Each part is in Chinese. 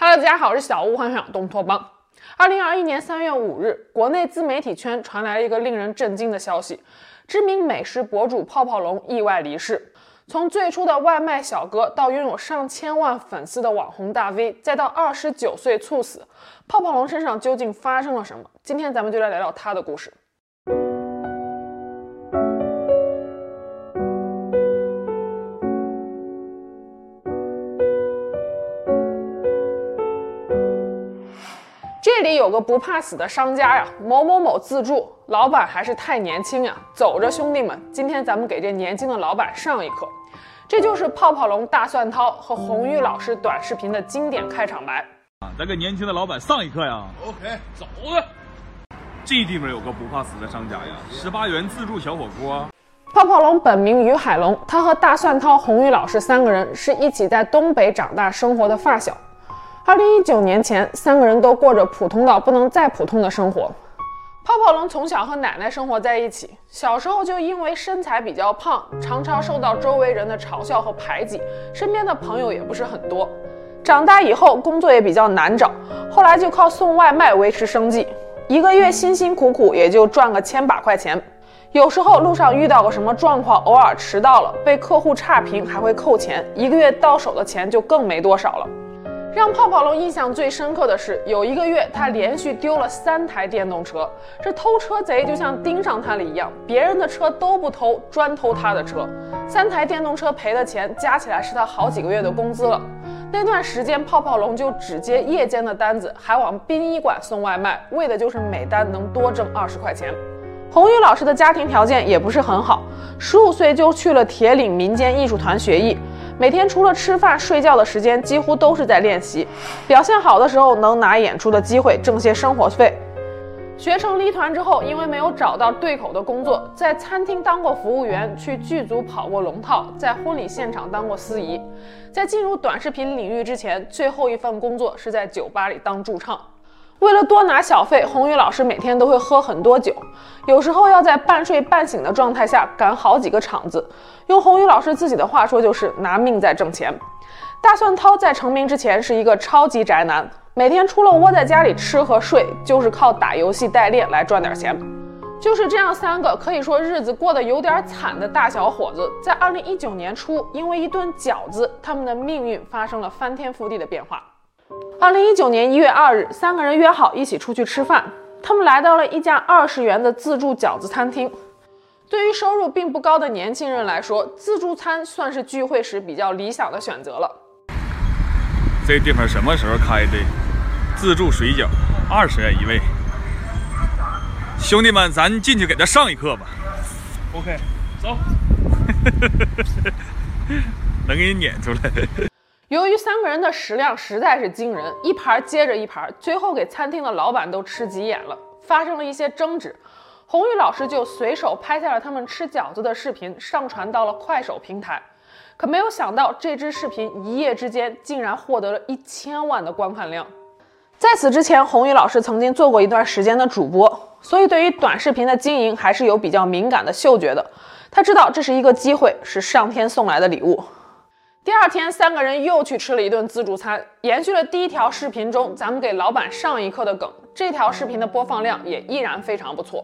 Hello，大家好，我是小屋，欢迎收看东托邦。二零二一年三月五日，国内自媒体圈传来了一个令人震惊的消息：知名美食博主泡泡龙意外离世。从最初的外卖小哥，到拥有上千万粉丝的网红大 V，再到二十九岁猝死，泡泡龙身上究竟发生了什么？今天咱们就来聊聊他的故事。有个不怕死的商家呀，某某某自助，老板还是太年轻呀。走着，兄弟们，今天咱们给这年轻的老板上一课。这就是泡泡龙大蒜涛和红玉老师短视频的经典开场白啊。咱给年轻的老板上一课呀。OK，走了。这地方有个不怕死的商家呀，十八元自助小火锅。泡泡龙本名于海龙，他和大蒜涛、红玉老师三个人是一起在东北长大生活的发小。二零一九年前，三个人都过着普通到不能再普通的生活。泡泡龙从小和奶奶生活在一起，小时候就因为身材比较胖，常常受到周围人的嘲笑和排挤，身边的朋友也不是很多。长大以后，工作也比较难找，后来就靠送外卖维持生计，一个月辛辛苦苦也就赚个千把块钱。有时候路上遇到个什么状况，偶尔迟到了，被客户差评还会扣钱，一个月到手的钱就更没多少了。让泡泡龙印象最深刻的是，有一个月他连续丢了三台电动车，这偷车贼就像盯上他了一样，别人的车都不偷，专偷他的车。三台电动车赔的钱加起来是他好几个月的工资了。那段时间，泡泡龙就只接夜间的单子，还往殡仪馆送外卖，为的就是每单能多挣二十块钱。红玉老师的家庭条件也不是很好，十五岁就去了铁岭民间艺术团学艺。每天除了吃饭睡觉的时间，几乎都是在练习。表现好的时候，能拿演出的机会挣些生活费。学成离团之后，因为没有找到对口的工作，在餐厅当过服务员，去剧组跑过龙套，在婚礼现场当过司仪。在进入短视频领域之前，最后一份工作是在酒吧里当驻唱。为了多拿小费，红宇老师每天都会喝很多酒，有时候要在半睡半醒的状态下赶好几个场子。用红宇老师自己的话说，就是拿命在挣钱。大蒜涛在成名之前是一个超级宅男，每天除了窝在家里吃和睡，就是靠打游戏代练来赚点钱。就是这样三个可以说日子过得有点惨的大小伙子，在二零一九年初，因为一顿饺子，他们的命运发生了翻天覆地的变化。二零一九年一月二日，三个人约好一起出去吃饭。他们来到了一家二十元的自助饺子餐厅。对于收入并不高的年轻人来说，自助餐算是聚会时比较理想的选择了。这地方什么时候开的？自助水饺，二十元一位。兄弟们，咱进去给他上一课吧。OK，走。能给你撵出来。由于三个人的食量实在是惊人，一盘接着一盘，最后给餐厅的老板都吃急眼了，发生了一些争执。红玉老师就随手拍下了他们吃饺子的视频，上传到了快手平台。可没有想到，这支视频一夜之间竟然获得了一千万的观看量。在此之前，红玉老师曾经做过一段时间的主播，所以对于短视频的经营还是有比较敏感的嗅觉的。他知道这是一个机会，是上天送来的礼物。第二天，三个人又去吃了一顿自助餐，延续了第一条视频中咱们给老板上一课的梗。这条视频的播放量也依然非常不错。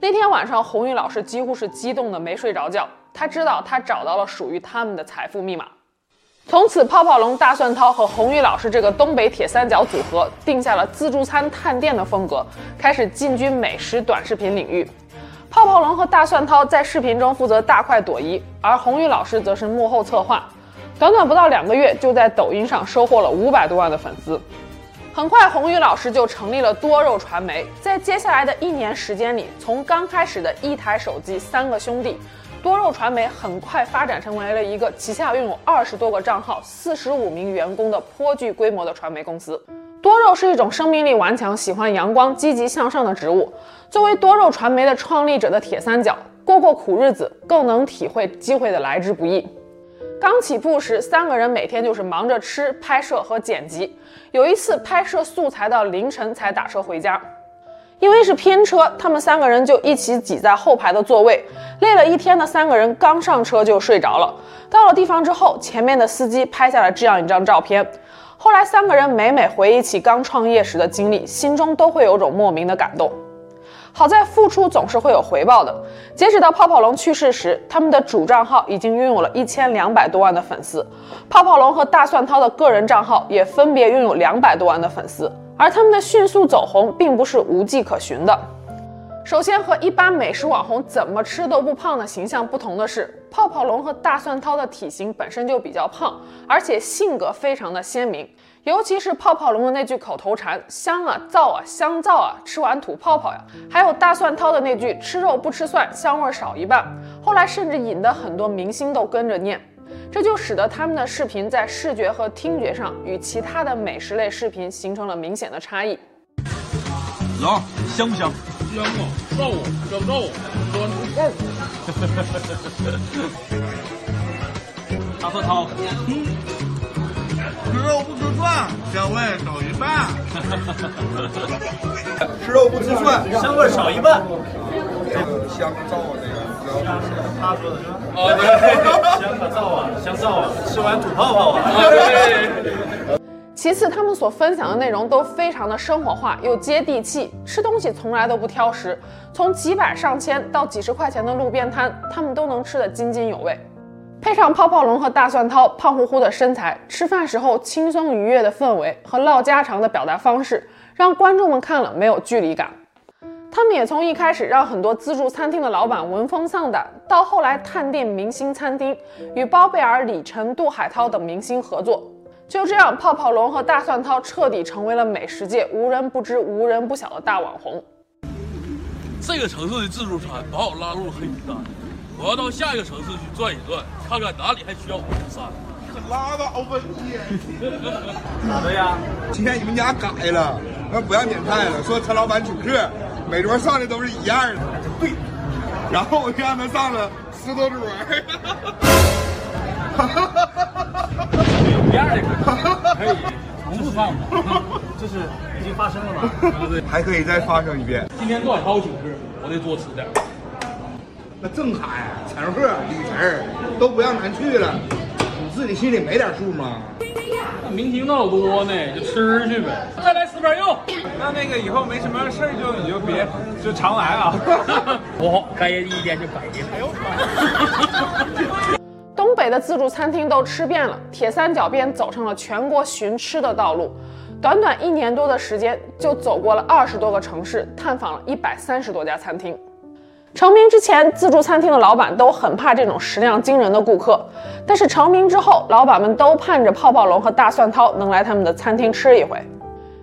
那天晚上，红玉老师几乎是激动的没睡着觉。他知道他找到了属于他们的财富密码。从此，泡泡龙、大蒜涛和红玉老师这个东北铁三角组合定下了自助餐探店的风格，开始进军美食短视频领域。泡泡龙和大蒜涛在视频中负责大快朵颐，而红玉老师则是幕后策划。短短不到两个月，就在抖音上收获了五百多万的粉丝。很快，红宇老师就成立了多肉传媒。在接下来的一年时间里，从刚开始的一台手机、三个兄弟，多肉传媒很快发展成为了一个旗下拥有二十多个账号、四十五名员工的颇具规模的传媒公司。多肉是一种生命力顽强、喜欢阳光、积极向上的植物。作为多肉传媒的创立者的铁三角，过过苦日子，更能体会机会的来之不易。刚起步时，三个人每天就是忙着吃、拍摄和剪辑。有一次拍摄素材到凌晨才打车回家，因为是拼车，他们三个人就一起挤在后排的座位。累了一天的三个人刚上车就睡着了。到了地方之后，前面的司机拍下了这样一张照片。后来三个人每每回忆起刚创业时的经历，心中都会有种莫名的感动。好在付出总是会有回报的。截止到泡泡龙去世时，他们的主账号已经拥有了一千两百多万的粉丝，泡泡龙和大蒜涛的个人账号也分别拥有两百多万的粉丝。而他们的迅速走红，并不是无迹可寻的。首先，和一般美食网红怎么吃都不胖的形象不同的是，泡泡龙和大蒜涛的体型本身就比较胖，而且性格非常的鲜明。尤其是泡泡龙的那句口头禅“香啊，皂啊，香皂啊，吃完吐泡泡呀”，还有大蒜涛的那句“吃肉不吃蒜，香味少一半”，后来甚至引得很多明星都跟着念，这就使得他们的视频在视觉和听觉上与其他的美食类视频形成了明显的差异。老香不香？香啊，皂啊，香皂啊，吃完吐泡泡。大蒜涛。嗯吃肉不吃蒜，香味少一半。吃肉不吃蒜，香味少一半。香皂啊，那个，他说的是吧？哦，对，香可皂啊，香皂啊，吃完吐泡泡啊。其次，他们所分享的内容都非常的生活化又接地气，吃东西从来都不挑食，从几百上千到几十块钱的路边摊，他们都能吃得津津有味。配上泡泡龙和大蒜涛胖乎乎的身材，吃饭时候轻松愉悦的氛围和唠家常的表达方式，让观众们看了没有距离感。他们也从一开始让很多自助餐厅的老板闻风丧胆，到后来探店明星餐厅，与包贝尔、李晨、杜海涛等明星合作。就这样，泡泡龙和大蒜涛彻底成为了美食界无人不知、无人不晓的大网红。这个城市的自助餐把我拉入黑名单。我要到下一个城市去转一转，看看哪里还需要我的餐。可拉倒吧你！咋的呀？今天你们家改了，说不让点菜了，说陈老板请客，每桌上的都是一样的。对。然后我就让他上了十多桌。哈哈哈哈哈！有一样的可以重复上吗？这是已经发生了吗？还可以再发生一遍。今天杜海涛请客，我得多吃点。那郑恺、陈赫、李晨都不让咱去了，你自己心里没点数吗？那明星那老多呢，就吃去呗。再来四瓣肉。那那个以后没什么事儿就你就别就常来啊。我开业第一天就改业。哎 呦东北的自助餐厅都吃遍了，铁三角便走上了全国寻吃的道路。短短一年多的时间，就走过了二十多个城市，探访了一百三十多家餐厅。成名之前，自助餐厅的老板都很怕这种食量惊人的顾客，但是成名之后，老板们都盼着泡泡龙和大蒜涛能来他们的餐厅吃一回。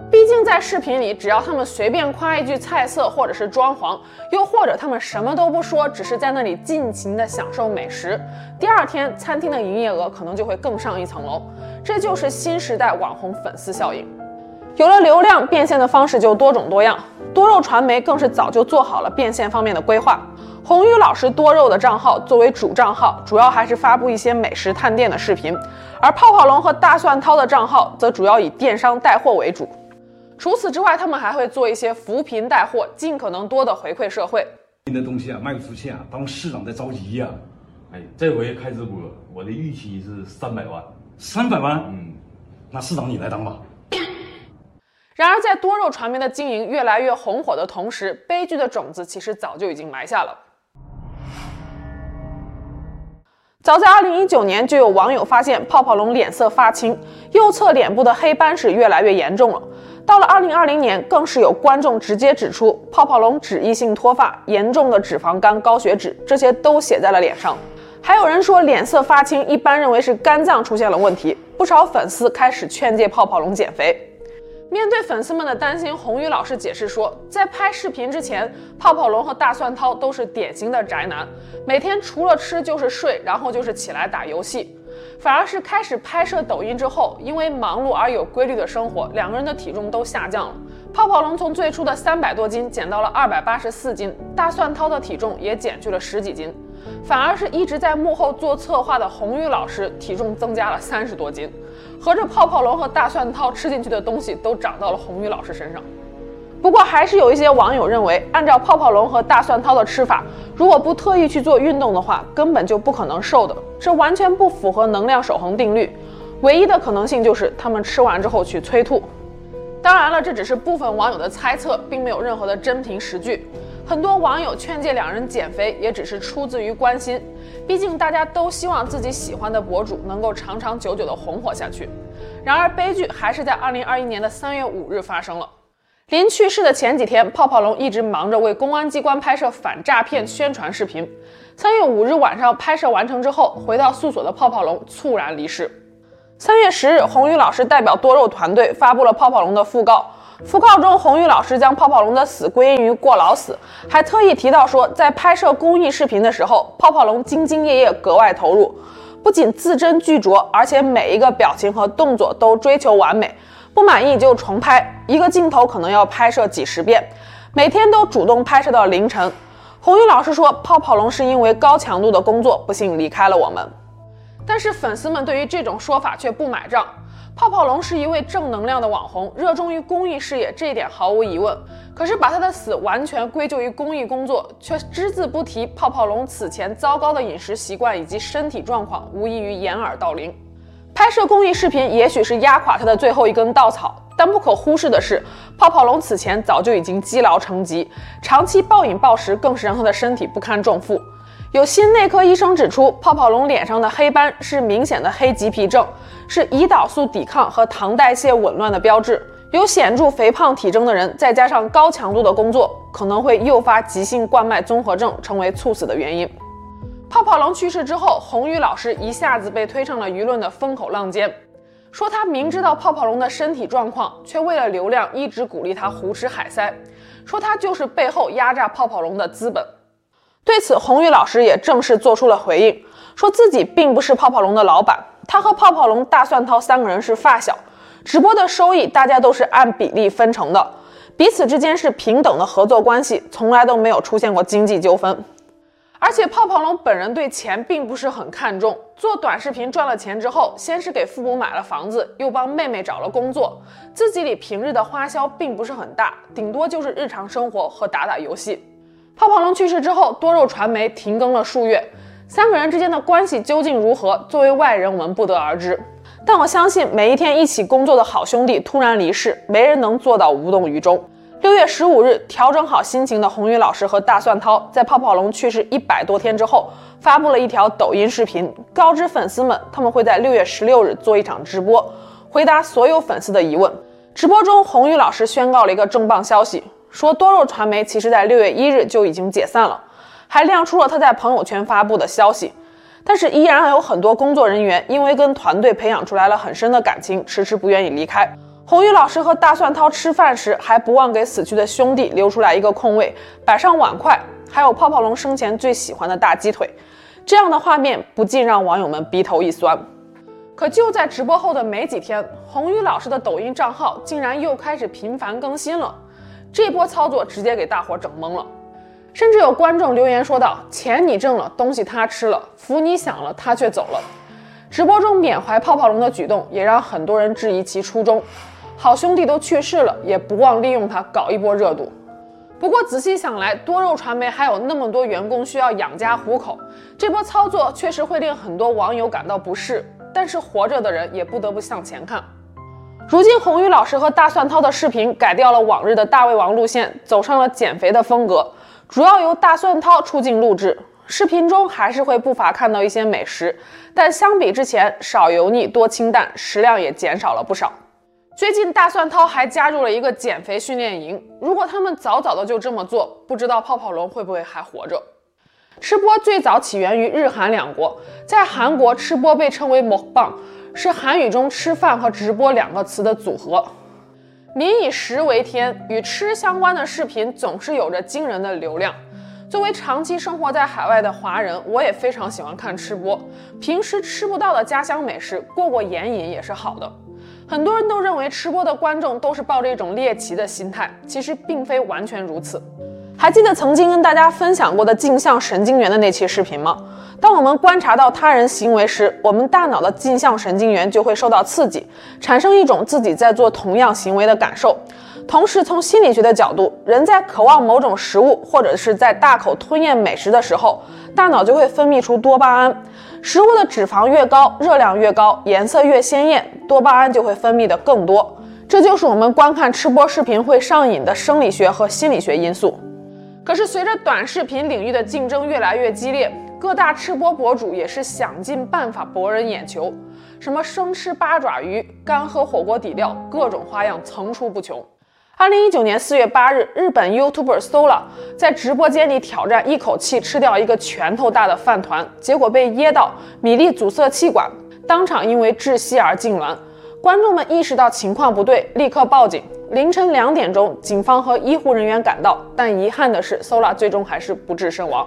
毕竟在视频里，只要他们随便夸一句菜色，或者是装潢，又或者他们什么都不说，只是在那里尽情的享受美食，第二天餐厅的营业额可能就会更上一层楼。这就是新时代网红粉丝效应。有了流量，变现的方式就多种多样。多肉传媒更是早就做好了变现方面的规划。红宇老师多肉的账号作为主账号，主要还是发布一些美食探店的视频；而泡泡龙和大蒜涛的账号则主要以电商带货为主。除此之外，他们还会做一些扶贫带货，尽可能多的回馈社会。你的东西啊，卖不出去啊，当市长在着急呀、啊。哎，这回开直播，我的预期是三百万。三百万？嗯，那市长你来当吧。然而，在多肉传媒的经营越来越红火的同时，悲剧的种子其实早就已经埋下了。早在2019年，就有网友发现泡泡龙脸色发青，右侧脸部的黑斑是越来越严重了。到了2020年，更是有观众直接指出，泡泡龙脂溢性脱发、严重的脂肪肝、高血脂，这些都写在了脸上。还有人说脸色发青，一般认为是肝脏出现了问题。不少粉丝开始劝诫泡泡龙减肥。面对粉丝们的担心，红宇老师解释说，在拍视频之前，泡泡龙和大蒜涛都是典型的宅男，每天除了吃就是睡，然后就是起来打游戏。反而是开始拍摄抖音之后，因为忙碌而有规律的生活，两个人的体重都下降了。泡泡龙从最初的三百多斤减到了二百八十四斤，大蒜涛的体重也减去了十几斤。反而是一直在幕后做策划的红玉老师，体重增加了三十多斤。合着泡泡龙和大蒜涛吃进去的东西都长到了红玉老师身上。不过还是有一些网友认为，按照泡泡龙和大蒜涛的吃法，如果不特意去做运动的话，根本就不可能瘦的。这完全不符合能量守恒定律。唯一的可能性就是他们吃完之后去催吐。当然了，这只是部分网友的猜测，并没有任何的真凭实据。很多网友劝诫两人减肥，也只是出自于关心，毕竟大家都希望自己喜欢的博主能够长长久久的红火下去。然而，悲剧还是在二零二一年的三月五日发生了。临去世的前几天，泡泡龙一直忙着为公安机关拍摄反诈骗宣传视频。三月五日晚上拍摄完成之后，回到宿所的泡泡龙猝然离世。三月十日，红宇老师代表多肉团队发布了泡泡龙的讣告。讣告中，红玉老师将泡泡龙的死归因于过劳死，还特意提到说，在拍摄公益视频的时候，泡泡龙兢兢业业，格外投入，不仅字斟句酌，而且每一个表情和动作都追求完美，不满意就重拍，一个镜头可能要拍摄几十遍，每天都主动拍摄到凌晨。红玉老师说，泡泡龙是因为高强度的工作，不幸离开了我们。但是粉丝们对于这种说法却不买账。泡泡龙是一位正能量的网红，热衷于公益事业，这一点毫无疑问。可是把他的死完全归咎于公益工作，却只字不提泡泡龙此前糟糕的饮食习惯以及身体状况，无异于掩耳盗铃。拍摄公益视频也许是压垮他的最后一根稻草，但不可忽视的是，泡泡龙此前早就已经积劳成疾，长期暴饮暴食更是让他的身体不堪重负。有心内科医生指出，泡泡龙脸上的黑斑是明显的黑棘皮症，是胰岛素抵抗和糖代谢紊乱的标志。有显著肥胖体征的人，再加上高强度的工作，可能会诱发急性冠脉综合症，成为猝死的原因。泡泡龙去世之后，红宇老师一下子被推上了舆论的风口浪尖，说他明知道泡泡龙的身体状况，却为了流量一直鼓励他胡吃海塞，说他就是背后压榨泡泡龙的资本。对此，红宇老师也正式做出了回应，说自己并不是泡泡龙的老板，他和泡泡龙、大蒜涛三个人是发小，直播的收益大家都是按比例分成的，彼此之间是平等的合作关系，从来都没有出现过经济纠纷。而且泡泡龙本人对钱并不是很看重，做短视频赚了钱之后，先是给父母买了房子，又帮妹妹找了工作，自己里平日的花销并不是很大，顶多就是日常生活和打打游戏。泡泡龙去世之后，多肉传媒停更了数月，三个人之间的关系究竟如何？作为外人，我们不得而知。但我相信，每一天一起工作的好兄弟突然离世，没人能做到无动于衷。六月十五日，调整好心情的红宇老师和大蒜涛，在泡泡龙去世一百多天之后，发布了一条抖音视频，告知粉丝们他们会在六月十六日做一场直播，回答所有粉丝的疑问。直播中，红宇老师宣告了一个重磅消息。说多肉传媒其实在六月一日就已经解散了，还亮出了他在朋友圈发布的消息，但是依然还有很多工作人员因为跟团队培养出来了很深的感情，迟迟不愿意离开。红宇老师和大蒜涛吃饭时还不忘给死去的兄弟留出来一个空位，摆上碗筷，还有泡泡龙生前最喜欢的大鸡腿，这样的画面不禁让网友们鼻头一酸。可就在直播后的没几天，红宇老师的抖音账号竟然又开始频繁更新了。这波操作直接给大伙整懵了，甚至有观众留言说道：“钱你挣了，东西他吃了，福你享了，他却走了。”直播中缅怀泡泡龙的举动也让很多人质疑其初衷。好兄弟都去世了，也不忘利用他搞一波热度。不过仔细想来，多肉传媒还有那么多员工需要养家糊口，这波操作确实会令很多网友感到不适。但是活着的人也不得不向前看。如今，红宇老师和大蒜涛的视频改掉了往日的大胃王路线，走上了减肥的风格，主要由大蒜涛出镜录制。视频中还是会不乏看到一些美食，但相比之前，少油腻多清淡，食量也减少了不少。最近，大蒜涛还加入了一个减肥训练营。如果他们早早的就这么做，不知道泡泡龙会不会还活着？吃播最早起源于日韩两国，在韩国吃播被称为 mukbang。是韩语中“吃饭”和“直播”两个词的组合。民以食为天，与吃相关的视频总是有着惊人的流量。作为长期生活在海外的华人，我也非常喜欢看吃播。平时吃不到的家乡美食，过过眼瘾也是好的。很多人都认为吃播的观众都是抱着一种猎奇的心态，其实并非完全如此。还记得曾经跟大家分享过的镜像神经元的那期视频吗？当我们观察到他人行为时，我们大脑的镜像神经元就会受到刺激，产生一种自己在做同样行为的感受。同时，从心理学的角度，人在渴望某种食物或者是在大口吞咽美食的时候，大脑就会分泌出多巴胺。食物的脂肪越高，热量越高，颜色越鲜艳，多巴胺就会分泌的更多。这就是我们观看吃播视频会上瘾的生理学和心理学因素。可是，随着短视频领域的竞争越来越激烈，各大吃播博主也是想尽办法博人眼球，什么生吃八爪鱼、干喝火锅底料，各种花样层出不穷。二零一九年四月八日，日本 YouTuber Sola 在直播间里挑战一口气吃掉一个拳头大的饭团，结果被噎到，米粒阻塞气管，当场因为窒息而痉挛。观众们意识到情况不对，立刻报警。凌晨两点钟，警方和医护人员赶到，但遗憾的是，Sola 最终还是不治身亡。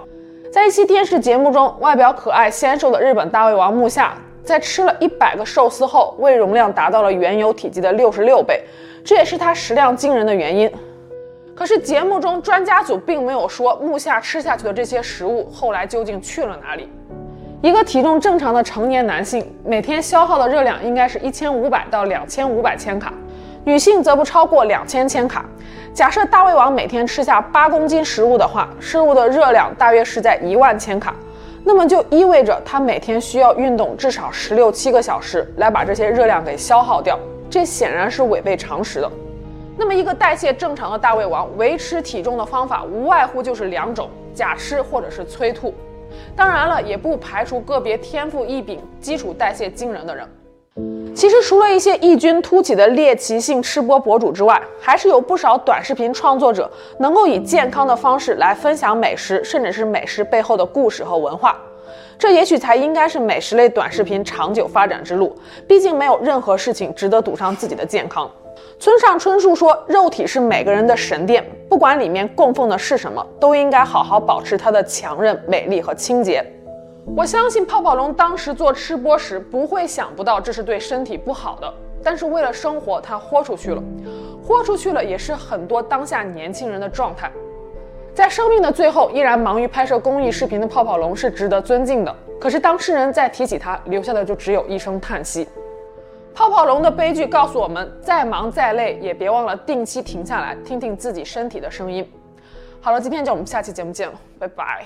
在一期电视节目中，外表可爱纤瘦的日本大胃王木下，在吃了一百个寿司后，胃容量达到了原有体积的六十六倍，这也是他食量惊人的原因。可是节目中专家组并没有说木下吃下去的这些食物后来究竟去了哪里。一个体重正常的成年男性每天消耗的热量应该是一千五百到两千五百千卡，女性则不超过两千千卡。假设大胃王每天吃下八公斤食物的话，食物的热量大约是在一万千卡，那么就意味着他每天需要运动至少十六七个小时来把这些热量给消耗掉，这显然是违背常识的。那么一个代谢正常的大胃王维持体重的方法无外乎就是两种：假吃或者是催吐。当然了，也不排除个别天赋异禀、基础代谢惊人的人。其实，除了一些异军突起的猎奇性吃播博主之外，还是有不少短视频创作者能够以健康的方式来分享美食，甚至是美食背后的故事和文化。这也许才应该是美食类短视频长久发展之路。毕竟，没有任何事情值得赌上自己的健康。村上春树说：“肉体是每个人的神殿，不管里面供奉的是什么，都应该好好保持它的强韧、美丽和清洁。”我相信泡泡龙当时做吃播时不会想不到这是对身体不好的，但是为了生活，他豁出去了，豁出去了也是很多当下年轻人的状态。在生命的最后依然忙于拍摄公益视频的泡泡龙是值得尊敬的，可是当世人再提起他，留下的就只有一声叹息。泡泡龙的悲剧告诉我们，再忙再累也别忘了定期停下来听听自己身体的声音。好了，今天就我们下期节目见了，拜拜。